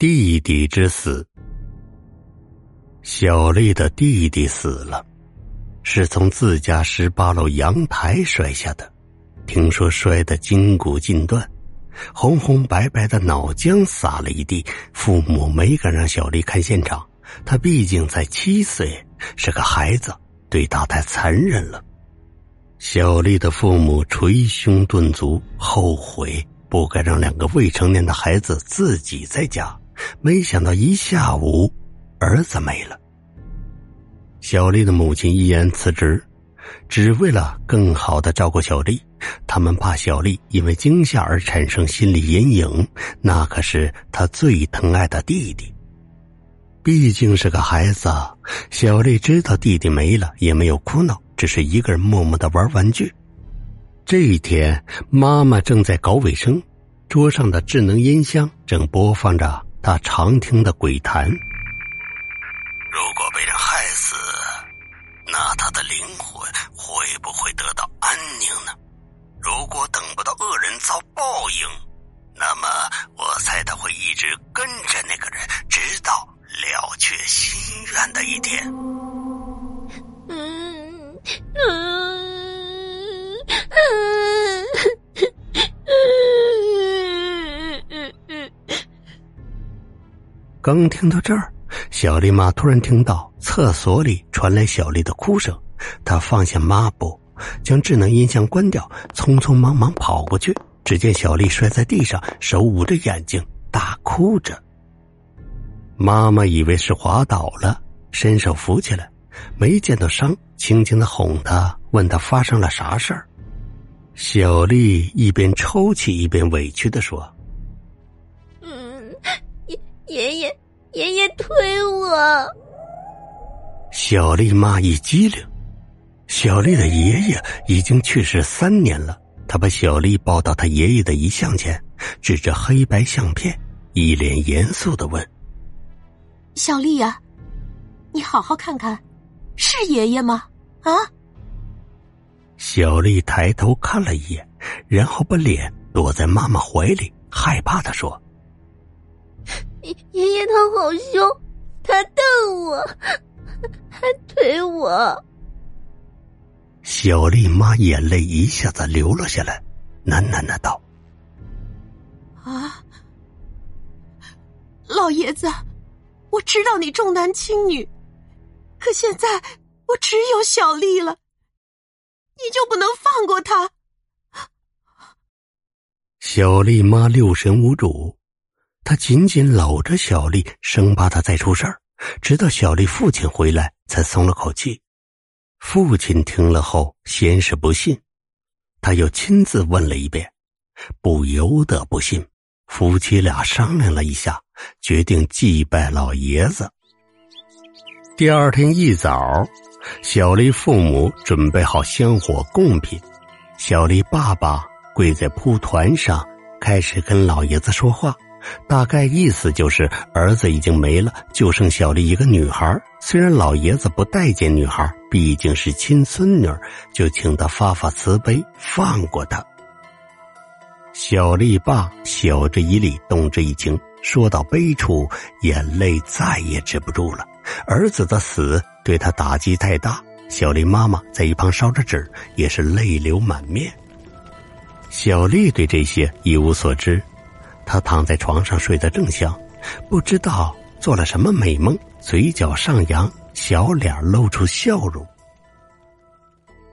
弟弟之死，小丽的弟弟死了，是从自家十八楼阳台摔下的。听说摔得筋骨尽断，红红白白的脑浆洒了一地。父母没敢让小丽看现场，她毕竟才七岁，是个孩子，对她太残忍了。小丽的父母捶胸顿足，后悔不该让两个未成年的孩子自己在家。没想到一下午，儿子没了。小丽的母亲毅然辞职，只为了更好的照顾小丽。他们怕小丽因为惊吓而产生心理阴影，那可是他最疼爱的弟弟。毕竟是个孩子，小丽知道弟弟没了，也没有哭闹，只是一个人默默的玩玩具。这一天，妈妈正在搞卫生，桌上的智能音箱正播放着。他常听的鬼谈。如果被人害死，那他的灵魂会不会得到安宁呢？如果等不到恶人遭报应，那么我猜他会一直跟着刚听到这儿，小丽妈突然听到厕所里传来小丽的哭声。她放下抹布，将智能音箱关掉，匆匆忙忙跑过去。只见小丽摔在地上，手捂着眼睛，大哭着。妈妈以为是滑倒了，伸手扶起来，没见到伤，轻轻的哄她，问她发生了啥事儿。小丽一边抽泣一边委屈的说。爷爷，爷爷推我。小丽妈一激灵，小丽的爷爷已经去世三年了。他把小丽抱到他爷爷的遗像前，指着黑白相片，一脸严肃的问：“小丽呀，你好好看看，是爷爷吗？啊？”小丽抬头看了一眼，然后把脸躲在妈妈怀里，害怕的说。爷爷他好凶，他瞪我，还推我。小丽妈眼泪一下子流了下来，喃喃的道：“啊，老爷子，我知道你重男轻女，可现在我只有小丽了，你就不能放过她？”小丽妈六神无主。他紧紧搂着小丽，生怕她再出事儿。直到小丽父亲回来，才松了口气。父亲听了后，先是不信，他又亲自问了一遍，不由得不信。夫妻俩商量了一下，决定祭拜老爷子。第二天一早，小丽父母准备好香火贡品，小丽爸爸跪在蒲团上，开始跟老爷子说话。大概意思就是，儿子已经没了，就剩小丽一个女孩。虽然老爷子不待见女孩，毕竟是亲孙女，就请他发发慈悲，放过她。小丽爸晓之以理，动之以情，说到悲处，眼泪再也止不住了。儿子的死对他打击太大，小丽妈妈在一旁烧着纸，也是泪流满面。小丽对这些一无所知。他躺在床上睡得正香，不知道做了什么美梦，嘴角上扬，小脸露出笑容。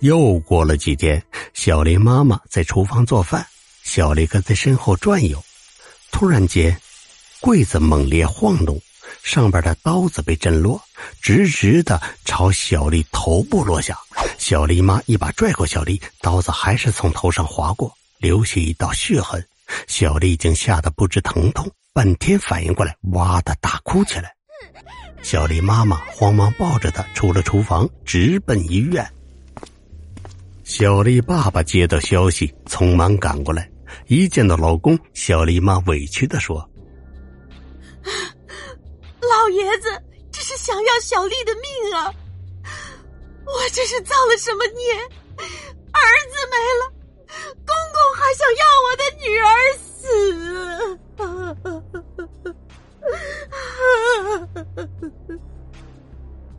又过了几天，小丽妈妈在厨房做饭，小丽跟在身后转悠。突然间，柜子猛烈晃动，上边的刀子被震落，直直的朝小丽头部落下。小丽妈一把拽过小丽，刀子还是从头上划过，留下一道血痕。小丽已经吓得不知疼痛，半天反应过来，哇的大哭起来。小丽妈妈慌忙抱着她出了厨房，直奔医院。小丽爸爸接到消息，匆忙赶过来，一见到老公，小丽妈委屈的说：“老爷子这是想要小丽的命啊！我这是造了什么孽？儿子没了。”想要我的女儿死。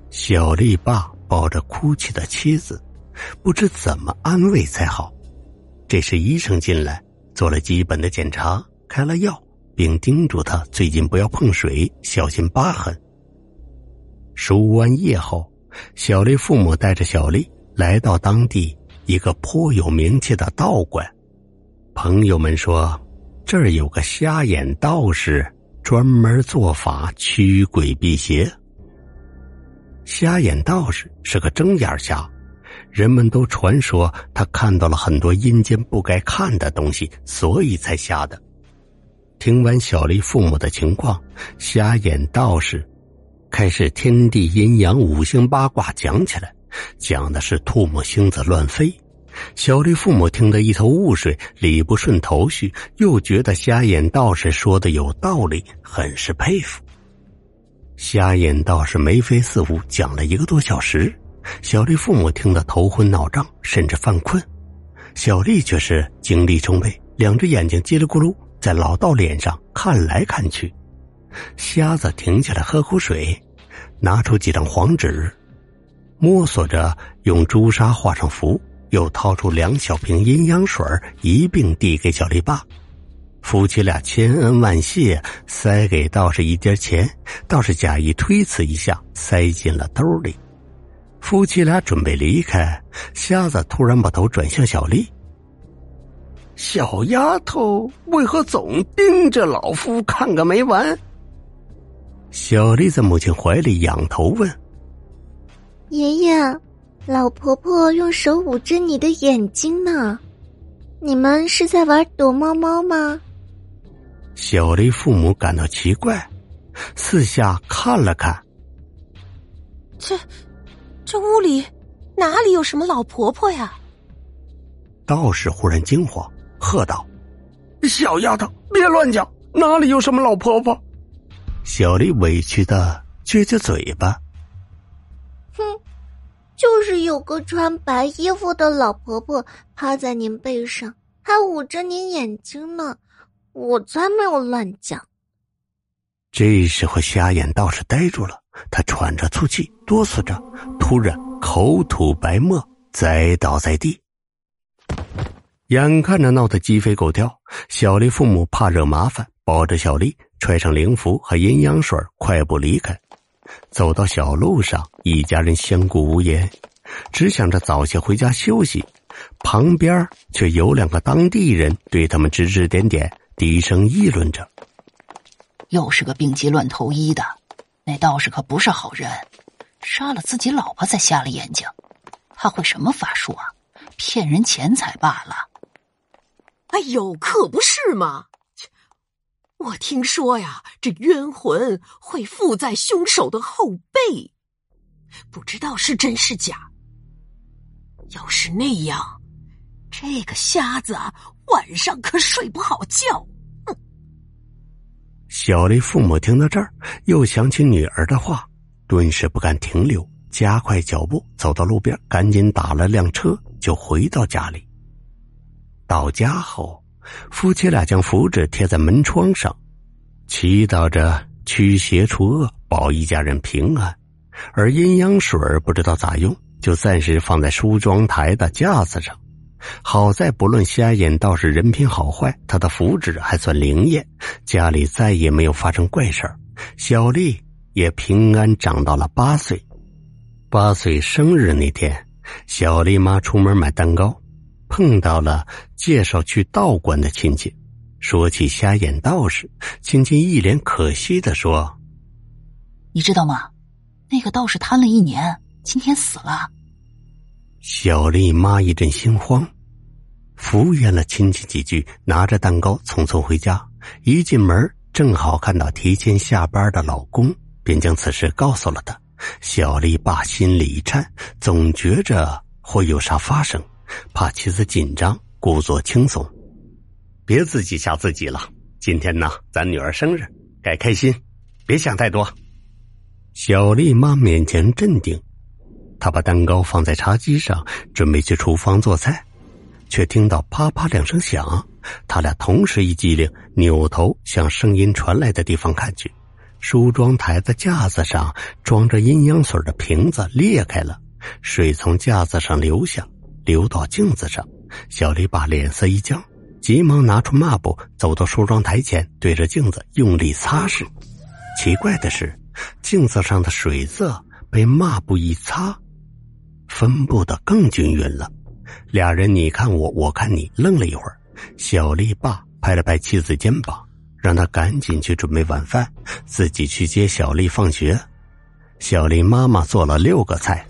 小丽爸抱着哭泣的妻子，不知怎么安慰才好。这时，医生进来做了基本的检查，开了药，并叮嘱他最近不要碰水，小心疤痕。输完液后，小丽父母带着小丽来到当地一个颇有名气的道馆。朋友们说，这儿有个瞎眼道士，专门做法驱鬼辟邪。瞎眼道士是个睁眼瞎，人们都传说他看到了很多阴间不该看的东西，所以才瞎的。听完小丽父母的情况，瞎眼道士开始天地阴阳、五行八卦讲起来，讲的是唾沫星子乱飞。小丽父母听得一头雾水，理不顺头绪，又觉得瞎眼道士说的有道理，很是佩服。瞎眼道士眉飞色舞，讲了一个多小时。小丽父母听得头昏脑胀，甚至犯困。小丽却是精力充沛，两只眼睛叽里咕噜在老道脸上看来看去。瞎子停下来喝口水，拿出几张黄纸，摸索着用朱砂画上符，又掏出两小瓶阴阳水一并递给小丽爸。夫妻俩千恩万谢，塞给道士一点钱，道士假意推辞一下，塞进了兜里。夫妻俩准备离开，瞎子突然把头转向小丽：“小丫头，为何总盯着老夫看个没完？”小丽在母亲怀里仰头问：“爷爷，老婆婆用手捂着你的眼睛呢，你们是在玩躲猫猫吗？”小丽父母感到奇怪，四下看了看。这，这屋里哪里有什么老婆婆呀？道士忽然惊慌，喝道：“小丫头，别乱讲，哪里有什么老婆婆？”小丽委屈的撅撅嘴巴：“哼，就是有个穿白衣服的老婆婆趴在您背上，还捂着您眼睛呢。”我才没有乱讲。这时候，瞎眼道士呆住了，他喘着粗气，哆嗦着，突然口吐白沫，栽倒在地。眼看着闹得鸡飞狗跳，小丽父母怕惹麻烦，抱着小丽，揣上灵符和阴阳水，快步离开。走到小路上，一家人相顾无言，只想着早些回家休息。旁边却有两个当地人对他们指指点点。低声议论着，又是个病急乱投医的，那道士可不是好人，杀了自己老婆才瞎了眼睛，他会什么法术啊？骗人钱财罢了。哎呦，可不是嘛！我听说呀，这冤魂会附在凶手的后背，不知道是真是假。要是那样，这个瞎子晚上可睡不好觉。小丽父母听到这儿，又想起女儿的话，顿时不敢停留，加快脚步走到路边，赶紧打了辆车，就回到家里。到家后，夫妻俩将符纸贴在门窗上，祈祷着驱邪除恶，保一家人平安。而阴阳水不知道咋用，就暂时放在梳妆台的架子上。好在不论瞎眼道士人品好坏，他的符纸还算灵验，家里再也没有发生怪事小丽也平安长到了八岁。八岁生日那天，小丽妈出门买蛋糕，碰到了介绍去道观的亲戚。说起瞎眼道士，亲戚一脸可惜的说：“你知道吗？那个道士瘫了一年，今天死了。”小丽妈一阵心慌，敷衍了亲戚几句，拿着蛋糕匆匆回家。一进门，正好看到提前下班的老公，便将此事告诉了他。小丽爸心里一颤，总觉着会有啥发生，怕妻子紧张，故作轻松：“别自己吓自己了。今天呢，咱女儿生日，该开心，别想太多。”小丽妈勉强镇定。她把蛋糕放在茶几上，准备去厨房做菜，却听到啪啪两声响。他俩同时一激灵，扭头向声音传来的地方看去，梳妆台的架子上装着阴阳水的瓶子裂开了，水从架子上流下，流到镜子上。小丽把脸色一僵，急忙拿出抹布，走到梳妆台前，对着镜子用力擦拭。奇怪的是，镜子上的水渍被抹布一擦，分布的更均匀了。俩人你看我，我看你，愣了一会儿。小丽爸拍了拍妻子肩膀。让他赶紧去准备晚饭，自己去接小丽放学。小丽妈妈做了六个菜，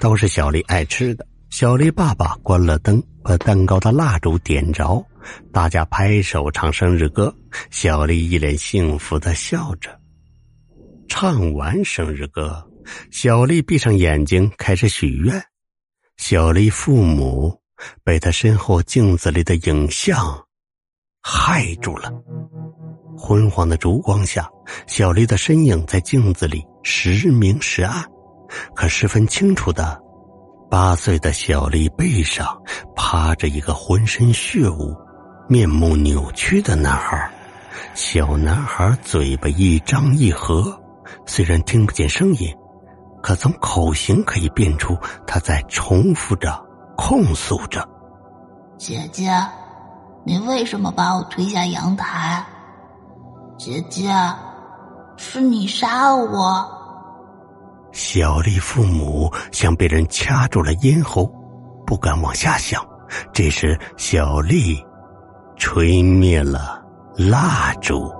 都是小丽爱吃的。小丽爸爸关了灯，把蛋糕的蜡烛点着，大家拍手唱生日歌。小丽一脸幸福的笑着。唱完生日歌，小丽闭上眼睛开始许愿。小丽父母被她身后镜子里的影像害住了。昏黄的烛光下，小丽的身影在镜子里时明时暗，可十分清楚的，八岁的小丽背上趴着一个浑身血污、面目扭曲的男孩。小男孩嘴巴一张一合，虽然听不见声音，可从口型可以辨出他在重复着、控诉着：“姐姐，你为什么把我推下阳台？”姐姐，是你杀了我！小丽父母像被人掐住了咽喉，不敢往下想。这时，小丽吹灭了蜡烛。